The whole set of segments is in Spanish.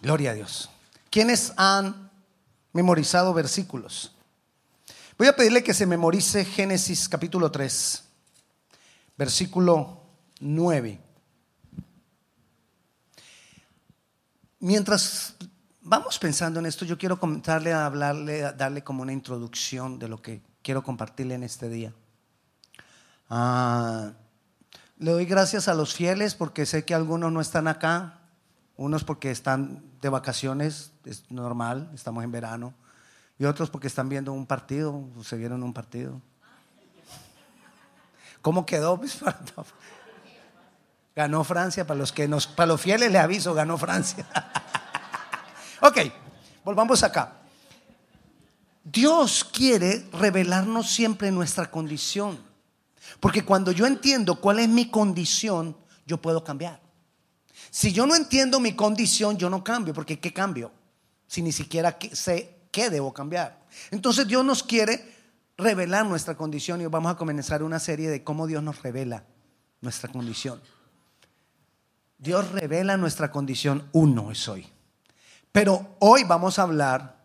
Gloria a Dios. ¿Quiénes han memorizado versículos? Voy a pedirle que se memorice Génesis capítulo 3, versículo 9. Mientras vamos pensando en esto, yo quiero comentarle, hablarle, darle como una introducción de lo que quiero compartirle en este día. Ah, le doy gracias a los fieles porque sé que algunos no están acá, unos porque están de vacaciones, es normal, estamos en verano, y otros porque están viendo un partido, se vieron un partido. ¿Cómo quedó? Ganó Francia, para los que nos, para los fieles le aviso, ganó Francia. ok, volvamos acá. Dios quiere revelarnos siempre nuestra condición. Porque cuando yo entiendo cuál es mi condición, yo puedo cambiar. Si yo no entiendo mi condición, yo no cambio, porque ¿qué cambio? Si ni siquiera sé qué debo cambiar. Entonces Dios nos quiere revelar nuestra condición y vamos a comenzar una serie de cómo Dios nos revela nuestra condición. Dios revela nuestra condición, uno es hoy. Pero hoy vamos a hablar,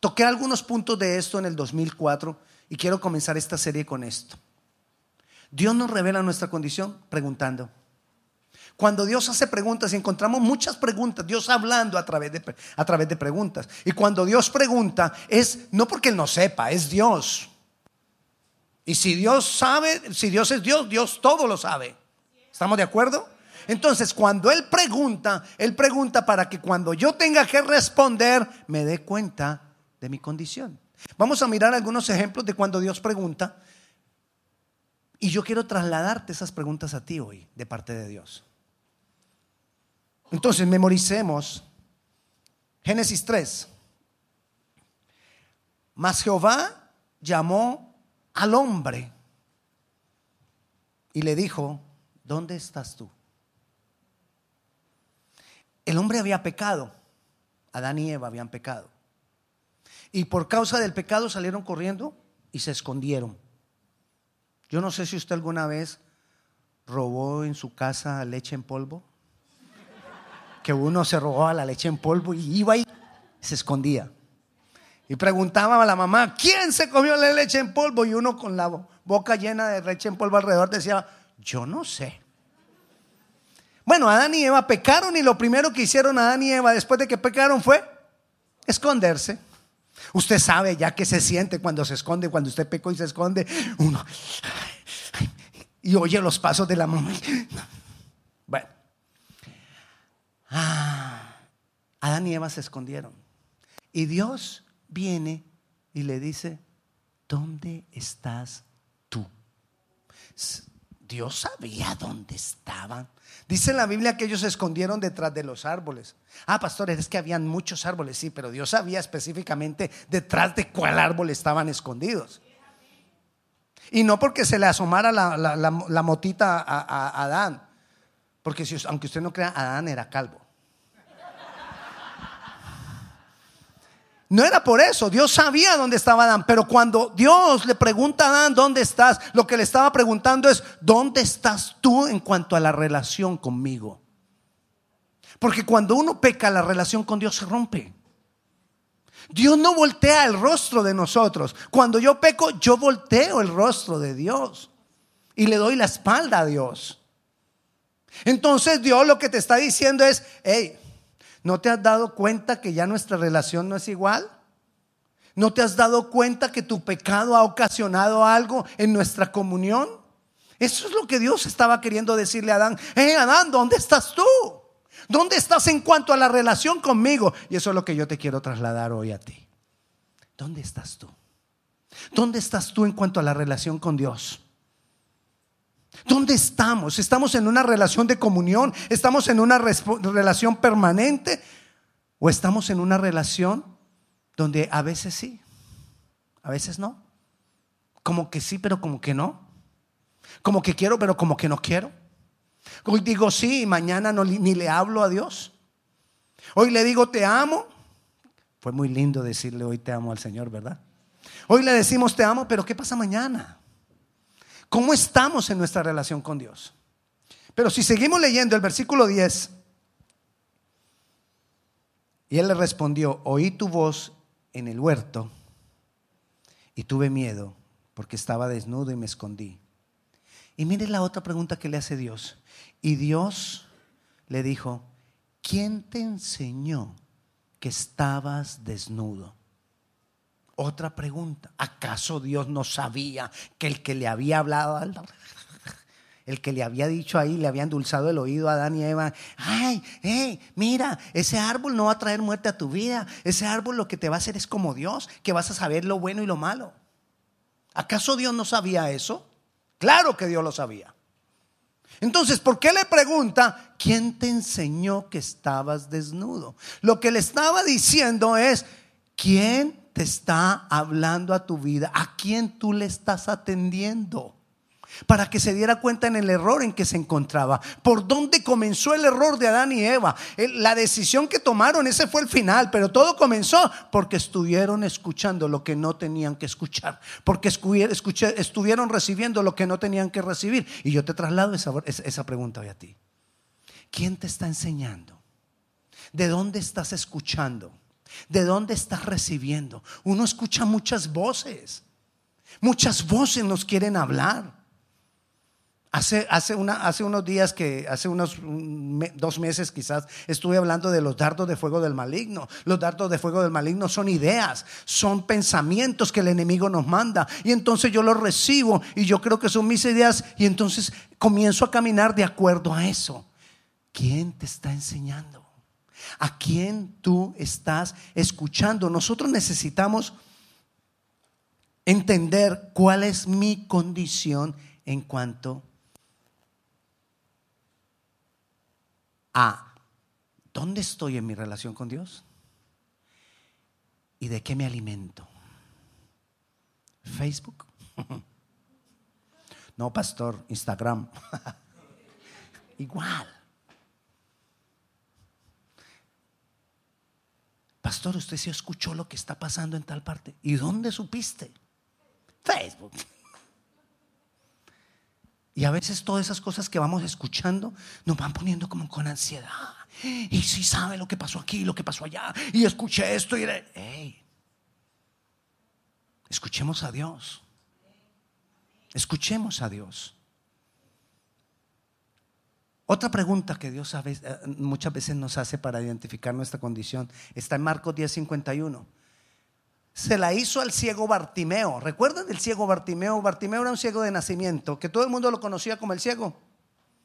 toqué algunos puntos de esto en el 2004 y quiero comenzar esta serie con esto. Dios nos revela nuestra condición preguntando. Cuando Dios hace preguntas y encontramos muchas preguntas, Dios hablando a través, de, a través de preguntas. Y cuando Dios pregunta es no porque Él no sepa, es Dios. Y si Dios sabe, si Dios es Dios, Dios todo lo sabe. ¿Estamos de acuerdo? Entonces, cuando Él pregunta, Él pregunta para que cuando yo tenga que responder, me dé cuenta de mi condición. Vamos a mirar algunos ejemplos de cuando Dios pregunta y yo quiero trasladarte esas preguntas a ti hoy de parte de Dios. Entonces, memoricemos Génesis 3. Mas Jehová llamó al hombre y le dijo, ¿dónde estás tú? El hombre había pecado, Adán y Eva habían pecado. Y por causa del pecado salieron corriendo y se escondieron. Yo no sé si usted alguna vez robó en su casa leche en polvo. Que uno se robaba la leche en polvo y iba y se escondía. Y preguntaba a la mamá, ¿quién se comió la leche en polvo? Y uno con la boca llena de leche en polvo alrededor decía, yo no sé. Bueno, Adán y Eva pecaron y lo primero que hicieron Adán y Eva después de que pecaron fue esconderse. Usted sabe ya que se siente cuando se esconde, cuando usted pecó y se esconde, uno y oye los pasos de la mamá. Ah, Adán y Eva se escondieron. Y Dios viene y le dice, ¿dónde estás tú? Dios sabía dónde estaban. Dice en la Biblia que ellos se escondieron detrás de los árboles. Ah, pastores, es que habían muchos árboles, sí, pero Dios sabía específicamente detrás de cuál árbol estaban escondidos. Y no porque se le asomara la, motita a, a, Adán, porque si, aunque usted no crea, Adán era calvo. No era por eso, Dios sabía dónde estaba Adán, pero cuando Dios le pregunta a Adán, ¿dónde estás? Lo que le estaba preguntando es, ¿dónde estás tú en cuanto a la relación conmigo? Porque cuando uno peca, la relación con Dios se rompe. Dios no voltea el rostro de nosotros. Cuando yo peco, yo volteo el rostro de Dios y le doy la espalda a Dios. Entonces Dios lo que te está diciendo es, hey, ¿No te has dado cuenta que ya nuestra relación no es igual? ¿No te has dado cuenta que tu pecado ha ocasionado algo en nuestra comunión? Eso es lo que Dios estaba queriendo decirle a Adán. Eh, Adán, ¿dónde estás tú? ¿Dónde estás en cuanto a la relación conmigo? Y eso es lo que yo te quiero trasladar hoy a ti. ¿Dónde estás tú? ¿Dónde estás tú en cuanto a la relación con Dios? ¿Dónde estamos? ¿Estamos en una relación de comunión? ¿Estamos en una relación permanente? ¿O estamos en una relación donde a veces sí, a veces no? Como que sí, pero como que no. Como que quiero, pero como que no quiero. Hoy digo sí y mañana ni le hablo a Dios. Hoy le digo te amo. Fue muy lindo decirle hoy te amo al Señor, ¿verdad? Hoy le decimos te amo, pero ¿qué pasa mañana? ¿Cómo estamos en nuestra relación con Dios? Pero si seguimos leyendo el versículo 10, Y él le respondió, oí tu voz en el huerto y tuve miedo porque estaba desnudo y me escondí. Y mire la otra pregunta que le hace Dios. Y Dios le dijo, ¿quién te enseñó que estabas desnudo? Otra pregunta, ¿acaso Dios no sabía que el que le había hablado el que le había dicho ahí, le había endulzado el oído a Adán y Eva, ay, mira, ese árbol no va a traer muerte a tu vida, ese árbol lo que te va a hacer es como Dios, que vas a saber lo bueno y lo malo. ¿Acaso Dios no sabía eso? Claro que Dios lo sabía. Entonces, ¿por qué le pregunta, ¿quién te enseñó que estabas desnudo? Lo que le estaba diciendo es, ¿quién te está hablando a tu vida? ¿A quién tú le estás atendiendo? para que se diera cuenta en el error en que se encontraba. ¿Por dónde comenzó el error de Adán y Eva? La decisión que tomaron, ese fue el final, pero todo comenzó porque estuvieron escuchando lo que no tenían que escuchar, porque estuvieron recibiendo lo que no tenían que recibir. Y yo te traslado esa, esa pregunta hoy a ti. ¿Quién te está enseñando? ¿De dónde estás escuchando? ¿De dónde estás recibiendo? Uno escucha muchas voces. Muchas voces nos quieren hablar. Hace, hace, unos días que, hace unos dos meses quizás, estuve hablando de los dardos de fuego del maligno. Los dardos de fuego del maligno son ideas, son pensamientos que el enemigo nos manda. Y entonces yo los recibo y yo creo que son mis ideas y entonces comienzo a caminar de acuerdo a eso. ¿Quién te está enseñando? ¿A quién tú estás escuchando? Nosotros necesitamos entender cuál es mi condición en cuanto a dónde estoy en mi relación con Dios y de qué me alimento. Facebook. No, pastor, Instagram. Igual. Pastor, usted se escuchó lo que está pasando en tal parte. ¿Y dónde supiste? Facebook. Y a veces todas esas cosas que vamos escuchando nos van poniendo como con ansiedad. Y si sabe lo que pasó aquí, lo que pasó allá, y escuché esto y hey, escuchemos a Dios. Escuchemos a Dios. Otra pregunta que Dios eh, muchas veces nos hace para identificar nuestra condición está en Marcos 10:51 se la hizo al ciego Bartimeo. ¿Recuerdan el ciego Bartimeo? Bartimeo era un ciego de nacimiento, que todo el mundo lo conocía como el ciego,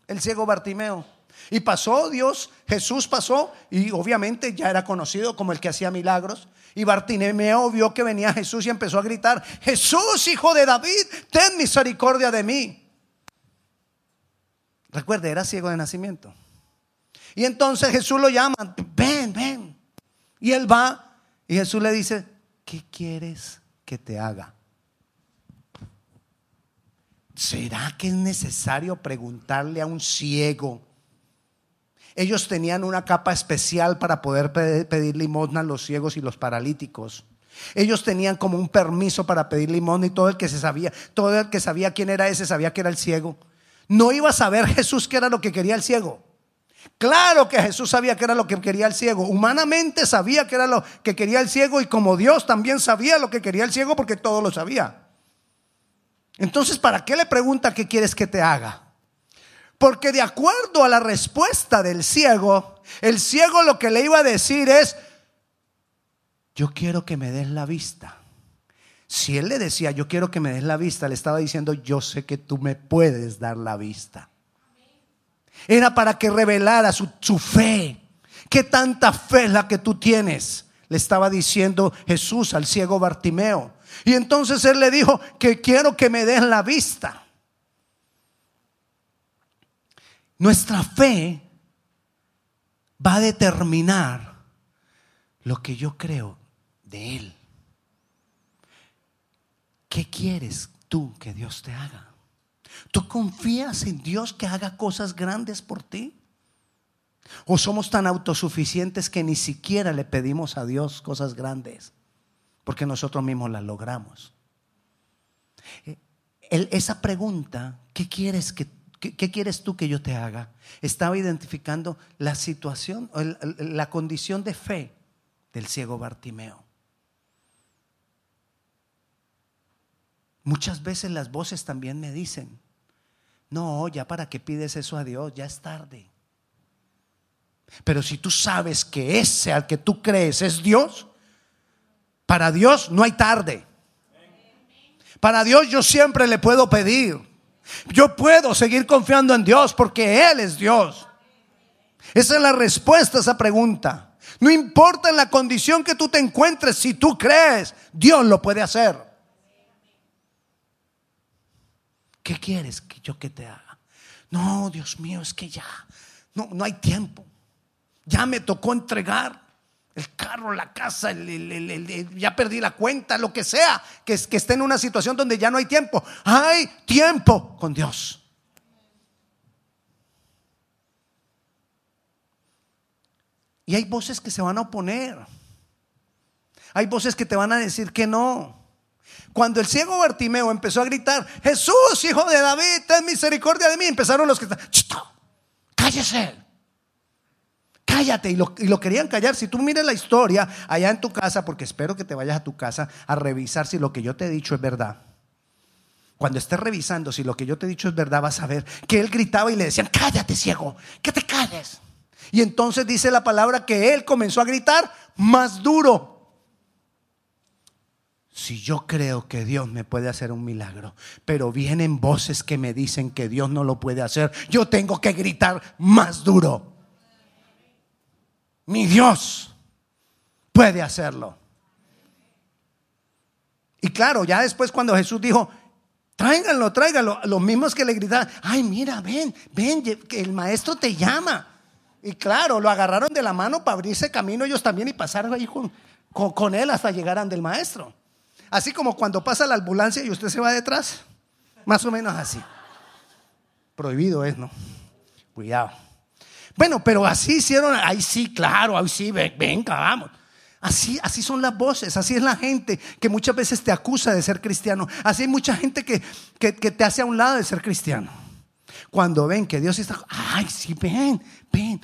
el ciego Bartimeo. Y pasó Dios, Jesús pasó y obviamente ya era conocido como el que hacía milagros. Y Bartimeo vio que venía Jesús y empezó a gritar, Jesús, hijo de David, ten misericordia de mí. Recuerde, era ciego de nacimiento. Y entonces Jesús lo llama, ven, ven. Y él va y Jesús le dice, ¿qué quieres que te haga? ¿Será que es necesario preguntarle a un ciego? Ellos tenían una capa especial para poder pedir limosna a los ciegos y los paralíticos. Ellos tenían como un permiso para pedir limosna y todo el que se sabía, todo el que sabía quién era ese sabía que era el ciego. No iba a saber Jesús qué era lo que quería el ciego. Claro que Jesús sabía que era lo que quería el ciego. Humanamente sabía que era lo que quería el ciego y como Dios también sabía lo que quería el ciego porque todo lo sabía. Entonces, ¿para qué le pregunta qué quieres que te haga? Porque de acuerdo a la respuesta del ciego, el ciego lo que le iba a decir es, yo quiero que me des la vista. Si él le decía, yo quiero que me des la vista, le estaba diciendo, yo sé que tú me puedes dar la vista. Era para que revelara su, fe. ¿Qué tanta fe es la que tú tienes? Le estaba diciendo Jesús al ciego Bartimeo. Y entonces él le dijo que quiero que me den la vista. Nuestra fe va a determinar lo que yo creo de Él. ¿Qué quieres tú que Dios te haga? ¿Tú confías en Dios que haga cosas grandes por ti? ¿O somos tan autosuficientes que ni siquiera le pedimos a Dios cosas grandes? Porque nosotros mismos las logramos. Eh, esa pregunta, ¿qué quieres, qué, quieres tú que yo te haga? Estaba identificando la situación, la condición de fe del ciego Bartimeo. Muchas veces las voces también me dicen, no, ya para qué pides eso a Dios, ya es tarde. Pero si tú sabes que ese al que tú crees es Dios, para Dios no hay tarde. Para Dios yo siempre le puedo pedir. Yo puedo seguir confiando en Dios porque Él es Dios. Esa es la respuesta a esa pregunta. No importa en la condición que tú te encuentres, si tú crees, Dios lo puede hacer. ¿Qué quieres que yo que te haga? No, Dios mío, es que ya, no, no hay tiempo. Ya me tocó entregar el carro, la casa, ya perdí la cuenta, lo que sea, que, que esté en una situación donde ya no hay tiempo. Hay tiempo con Dios. Y hay voces que se van a oponer. Hay voces que te van a decir que no. Cuando el ciego Bartimeo empezó a gritar, Jesús, hijo de David, ten misericordia de mí, empezaron los que están, cállese, cállate. Y lo, querían callar. Si tú miras la historia allá en tu casa, porque espero que te vayas a tu casa a revisar si lo que yo te he dicho es verdad. Cuando estés revisando si lo que yo te he dicho es verdad, vas a ver que él gritaba y le decían, cállate, ciego, que te calles. Y entonces dice la palabra que él comenzó a gritar más duro si yo creo que Dios me puede hacer un milagro, pero vienen voces que me dicen que Dios no lo puede hacer, yo tengo que gritar más duro. Mi Dios puede hacerlo. Y claro, ya después cuando Jesús dijo, tráiganlo, tráiganlo, los mismos que le gritaban, ay, mira, ven, ven, que el maestro te llama. Y claro, lo agarraron de la mano para abrirse camino ellos también y pasar ahí con, con él hasta llegar ante el maestro. Así como cuando pasa la ambulancia y usted se va detrás. Más o menos así. Prohibido es, ¿no? Cuidado. Bueno, pero así hicieron, ahí sí, claro, ahí sí, venga, vamos. Así, así son las voces, así es la gente que muchas veces te acusa de ser cristiano. Así hay mucha gente que, que, que te hace a un lado de ser cristiano. Cuando ven que Dios está, ay, sí, ven, ven,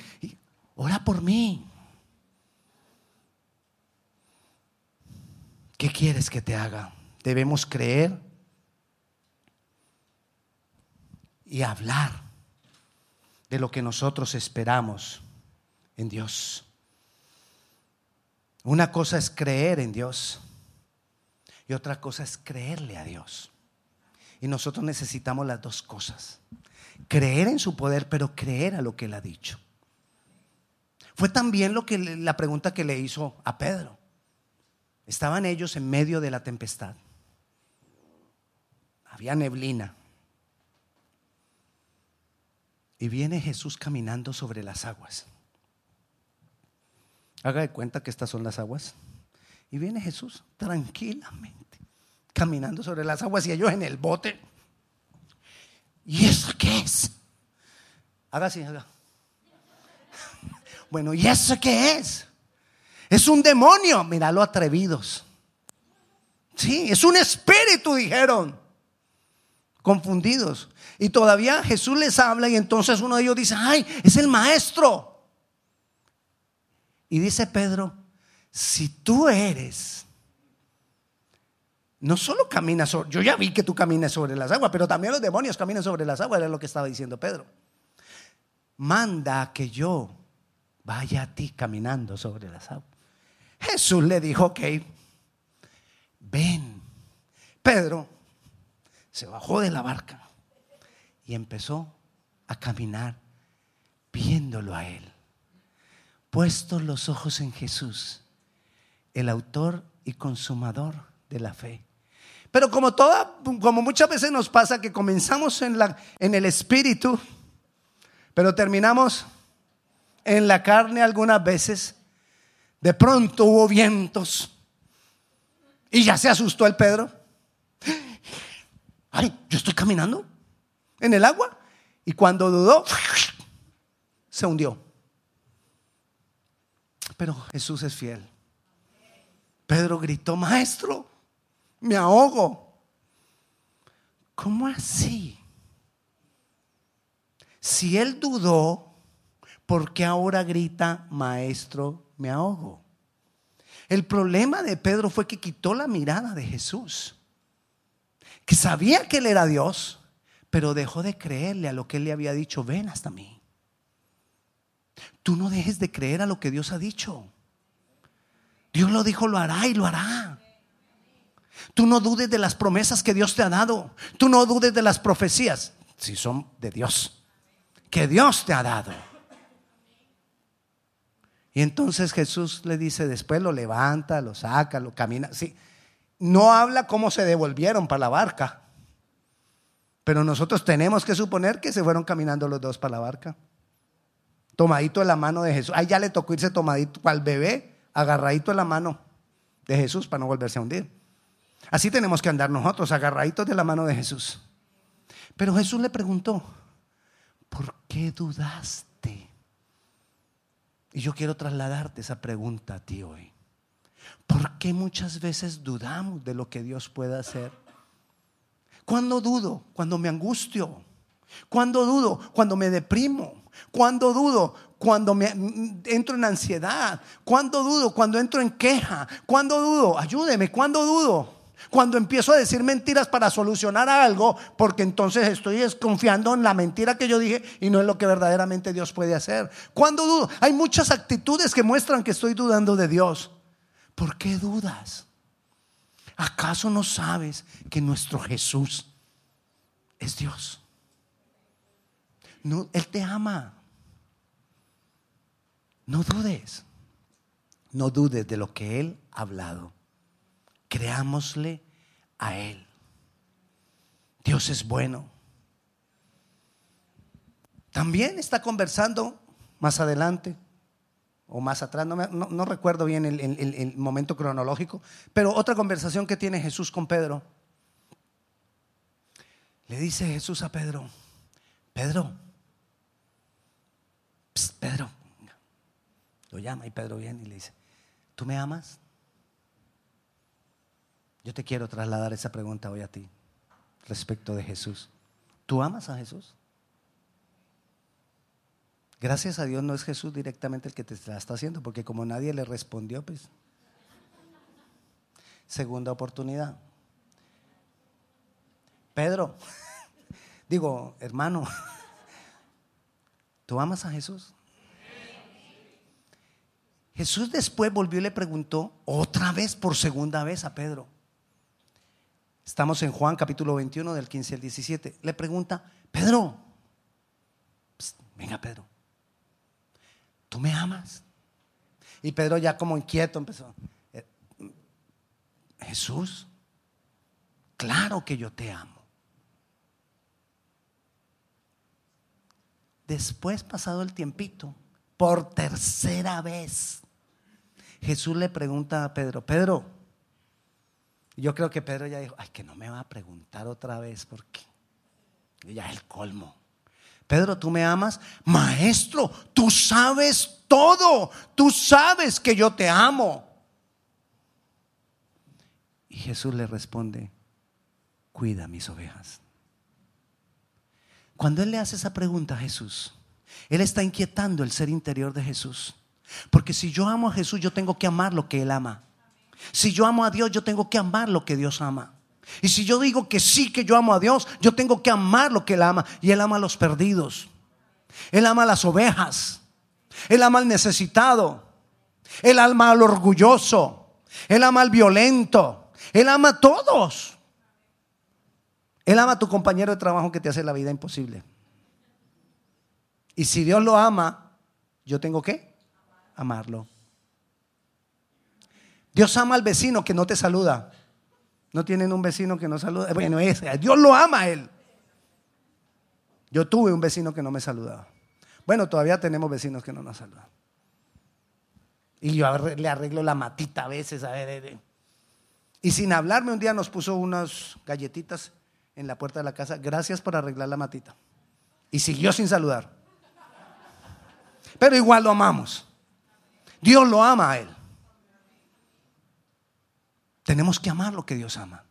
ora por mí. ¿Qué quieres que te haga? Debemos creer y hablar de lo que nosotros esperamos en Dios. Una cosa es creer en Dios y otra cosa es creerle a Dios. Y nosotros necesitamos las dos cosas. Creer en su poder, pero creer a lo que él ha dicho. Fue también lo que la pregunta que le hizo a Pedro. Estaban ellos en medio de la tempestad. Había neblina. Y viene Jesús caminando sobre las aguas. Haga de cuenta que estas son las aguas. Y viene Jesús tranquilamente caminando sobre las aguas y ellos en el bote. ¿Y eso qué es? Haga así, haga. Bueno, ¿y eso qué es? Es un demonio, míralo atrevidos. Sí, es un espíritu, dijeron. Confundidos. Y todavía Jesús les habla y entonces uno de ellos dice, ay, es el maestro. Y dice Pedro, si tú eres, no solo caminas sobre, yo ya vi que tú caminas sobre las aguas, pero también los demonios caminan sobre las aguas, era lo que estaba diciendo Pedro. Manda que yo vaya a ti caminando sobre las aguas. Jesús le dijo, ok, ven. Pedro se bajó de la barca y empezó a caminar viéndolo a él. Puestos los ojos en Jesús, el autor y consumador de la fe. Pero como toda, como muchas veces nos pasa que comenzamos en, la, en el espíritu, pero terminamos en la carne algunas veces, de pronto hubo vientos y ya se asustó el Pedro. Ay, yo estoy caminando en el agua. Y cuando dudó, se hundió. Pero Jesús es fiel. Pedro gritó, maestro, me ahogo. ¿Cómo así? Si él dudó, ¿por qué ahora grita, maestro, me ahogo. El problema de Pedro fue que quitó la mirada de Jesús, que sabía que él era Dios, pero dejó de creerle a lo que él le había dicho, ven hasta mí. Tú no dejes de creer a lo que Dios ha dicho. Dios lo dijo, lo hará y lo hará. Tú no dudes de las promesas que Dios te ha dado. Tú no dudes de las profecías, si son de Dios, que Dios te ha dado. Y entonces Jesús le dice, después lo levanta, lo saca, lo camina. Sí, no habla cómo se devolvieron para la barca. Pero nosotros tenemos que suponer que se fueron caminando los dos para la barca. Tomadito de la mano de Jesús. Ahí ya le tocó irse tomadito al bebé, agarradito de la mano de Jesús para no volverse a hundir. Así tenemos que andar nosotros, agarraditos de la mano de Jesús. Pero Jesús le preguntó, ¿por qué dudaste? Y yo quiero trasladarte esa pregunta a ti hoy. ¿Por qué muchas veces dudamos de lo que Dios puede hacer? ¿Cuándo dudo? Cuando me angustio. ¿Cuándo dudo? Cuando me deprimo. ¿Cuándo dudo? Cuando me entro en ansiedad. ¿Cuándo dudo? Cuando entro en queja. ¿Cuándo dudo? Ayúdeme. ¿Cuándo dudo? Cuando empiezo a decir mentiras para solucionar algo, porque entonces estoy desconfiando en la mentira que yo dije y no en lo que verdaderamente Dios puede hacer. Cuando dudo? Hay muchas actitudes que muestran que estoy dudando de Dios. ¿Por qué dudas? ¿Acaso no sabes que nuestro Jesús es Dios? Él te ama. No dudes. No dudes de lo que Él ha hablado. Creámosle a Él. Dios es bueno. También está conversando más adelante o más atrás, no, recuerdo bien el, momento cronológico, pero otra conversación que tiene Jesús con Pedro. Le dice Jesús a Pedro, Pedro, Pedro, lo llama y Pedro viene y le dice, ¿tú me amas? Yo te quiero trasladar esa pregunta hoy a ti respecto de Jesús. ¿Tú amas a Jesús? Gracias a Dios no es Jesús directamente el que te la está haciendo, porque como nadie le respondió, pues. Segunda oportunidad. Pedro, digo, hermano, ¿tú amas a Jesús? Jesús después volvió y le preguntó otra vez, por segunda vez a Pedro. Estamos en Juan capítulo 21 del 15 al 17. Le pregunta, Pedro, venga Pedro, ¿tú me amas? Y Pedro ya como inquieto empezó, eh, Jesús, claro que yo te amo. Después, pasado el tiempito, por tercera vez, Jesús le pregunta a Pedro, Pedro, yo creo que Pedro ya dijo, ay, que no me va a preguntar otra vez porque ya es el colmo. Pedro, ¿tú me amas? Maestro, tú sabes todo. Tú sabes que yo te amo. Y Jesús le responde, cuida mis ovejas. Cuando Él le hace esa pregunta a Jesús, Él está inquietando el ser interior de Jesús. Porque si yo amo a Jesús, yo tengo que amar lo que Él ama. Si yo amo a Dios, yo tengo que amar lo que Dios ama. Y si yo digo que sí, que yo amo a Dios, yo tengo que amar lo que Él ama. Y Él ama a los perdidos. Él ama a las ovejas. Él ama al necesitado. Él ama al orgulloso. Él ama al violento. Él ama a todos. Él ama a tu compañero de trabajo que te hace la vida imposible. Y si Dios lo ama, yo tengo que amarlo. Dios ama al vecino que no te saluda. No tienen un vecino que no saluda. Bueno, Dios lo ama a él. Yo tuve un vecino que no me saludaba. Bueno, todavía tenemos vecinos que no nos saludan. Y yo le arreglo la matita a veces. A ver, y sin hablarme, un día nos puso unas galletitas en la puerta de la casa. Gracias por arreglar la matita. Y siguió sin saludar. Pero igual lo amamos. Dios lo ama a él. Tenemos que amar lo que Dios ama.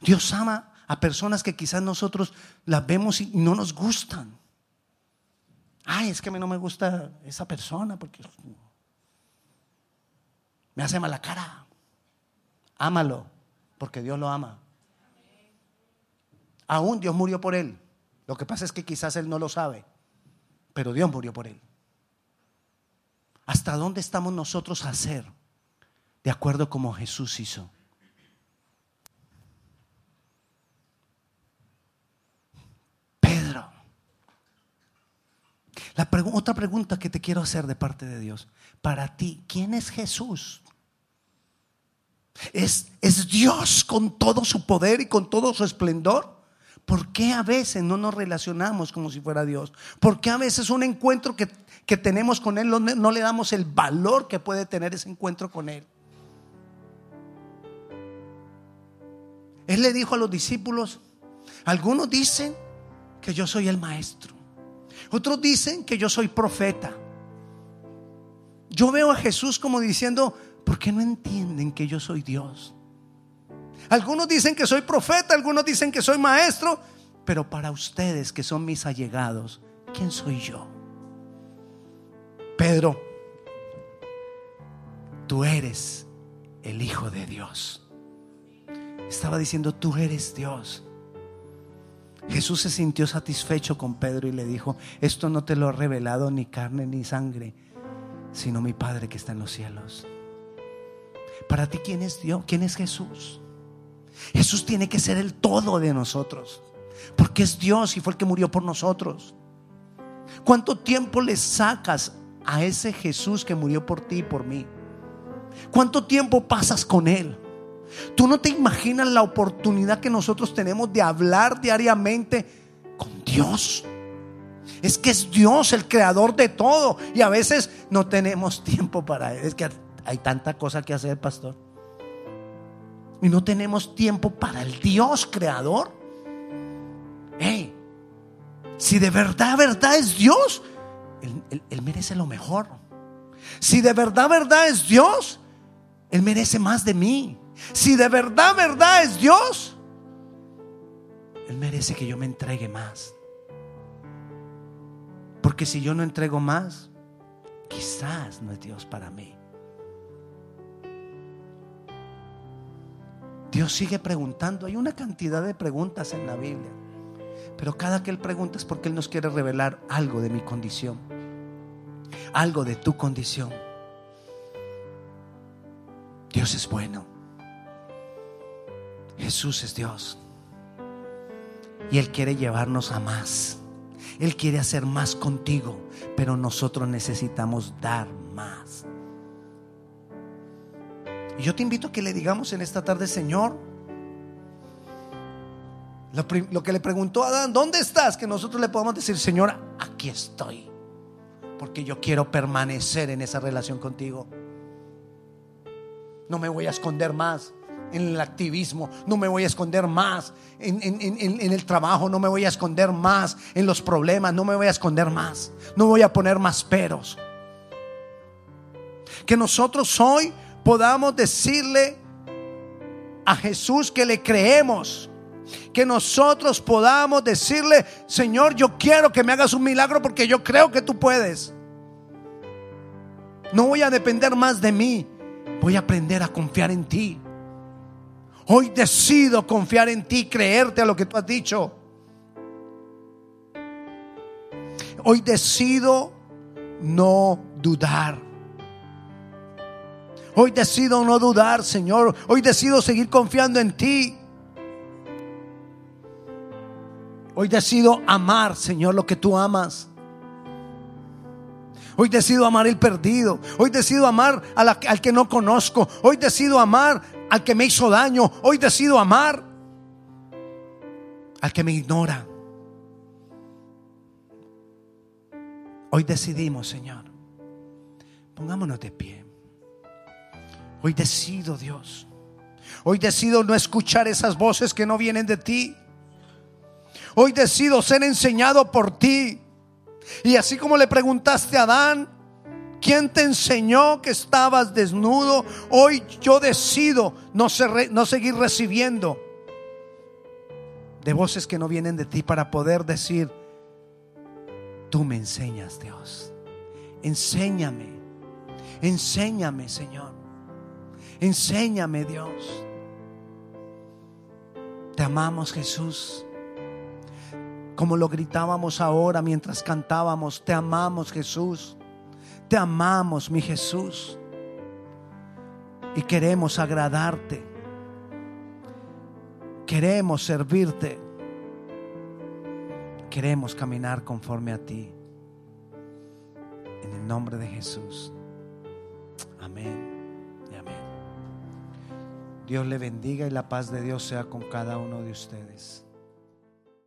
Dios ama a personas que quizás nosotros las vemos y no nos gustan. Ay, es que a mí no me gusta esa persona porque me hace mala cara. Ámalo, porque Dios lo ama. Aún Dios murió por él. Lo que pasa es que quizás él no lo sabe, pero Dios murió por él. ¿Hasta dónde estamos nosotros a hacer de acuerdo como Jesús hizo? Pedro. Otra pregunta que te quiero hacer de parte de Dios. Para ti, ¿quién es Jesús? ¿Es, ¿Es Dios con todo su poder y con todo su esplendor? ¿Por qué a veces no nos relacionamos como si fuera Dios? ¿Por qué a veces un encuentro que, tenemos con Él no, le damos el valor que puede tener ese encuentro con Él? Él le dijo a los discípulos, algunos dicen que yo soy el maestro, otros dicen que yo soy profeta. Yo veo a Jesús como diciendo, ¿por qué no entienden que yo soy Dios? Algunos dicen que soy profeta, algunos dicen que soy maestro, pero para ustedes que son mis allegados, ¿quién soy yo? Pedro, tú eres el Hijo de Dios. Estaba diciendo, tú eres Dios. Jesús se sintió satisfecho con Pedro y le dijo, esto no te lo ha revelado ni carne ni sangre, sino mi Padre que está en los cielos. Para ti, ¿quién es Dios? ¿Quién es Jesús? Jesús tiene que ser el todo de nosotros. Porque es Dios y fue el que murió por nosotros. ¿Cuánto tiempo le sacas a ese Jesús que murió por ti y por mí? ¿Cuánto tiempo pasas con Él? Tú no te imaginas la oportunidad que nosotros tenemos de hablar diariamente con Dios. Es que es Dios el creador de todo y a veces no tenemos tiempo para Él. Es que hay tanta cosa que hacer, pastor y no tenemos tiempo para el Dios creador. si de verdad, verdad es Dios, él, merece lo mejor. Si de verdad, verdad es Dios, Él merece más de mí. Si de verdad, verdad es Dios, Él merece que yo me entregue más. Porque si yo no entrego más, quizás no es Dios para mí. Dios sigue preguntando. Hay una cantidad de preguntas en la Biblia. Pero cada que Él pregunta es porque Él nos quiere revelar algo de mi condición. Algo de tu condición. Dios es bueno. Jesús es Dios. Y Él quiere llevarnos a más. Él quiere hacer más contigo. Pero nosotros necesitamos dar más. Y yo te invito a que le digamos en esta tarde, Señor, lo, que le preguntó a Adán, ¿dónde estás? Que nosotros le podamos decir, Señor, aquí estoy. Porque yo quiero permanecer en esa relación contigo. No me voy a esconder más en el activismo, no me voy a esconder más en, el trabajo, no me voy a esconder más en los problemas, no me voy a esconder más, no voy a poner más peros. Que nosotros hoy podamos decirle a Jesús que le creemos. Que nosotros podamos decirle, Señor, yo quiero que me hagas un milagro porque yo creo que tú puedes. No voy a depender más de mí, voy a aprender a confiar en ti. Hoy decido confiar en ti, creerte a lo que tú has dicho. Hoy decido no dudar. Hoy decido no dudar, Señor. Hoy decido seguir confiando en ti. Hoy decido amar, Señor, lo que tú amas. Hoy decido amar el perdido. Hoy decido amar al que no conozco. Hoy decido amar al que me hizo daño. Hoy decido amar al que me ignora. Hoy decidimos, Señor. Pongámonos de pie. Hoy decido, Dios. Hoy decido no escuchar esas voces que no vienen de ti. Hoy decido ser enseñado por ti. Y así como le preguntaste a Adán, ¿quién te enseñó que estabas desnudo? Hoy yo decido no, no seguir recibiendo de voces que no vienen de ti para poder decir, tú me enseñas, Dios. Enséñame, enséñame, Señor. Enséñame, Dios. Te amamos, Jesús. Como lo gritábamos ahora mientras cantábamos, te amamos, Jesús. Te amamos, mi Jesús. Y queremos agradarte. Queremos servirte. Queremos caminar conforme a ti. En el nombre de Jesús. Amén y amén. Dios le bendiga y la paz de Dios sea con cada uno de ustedes.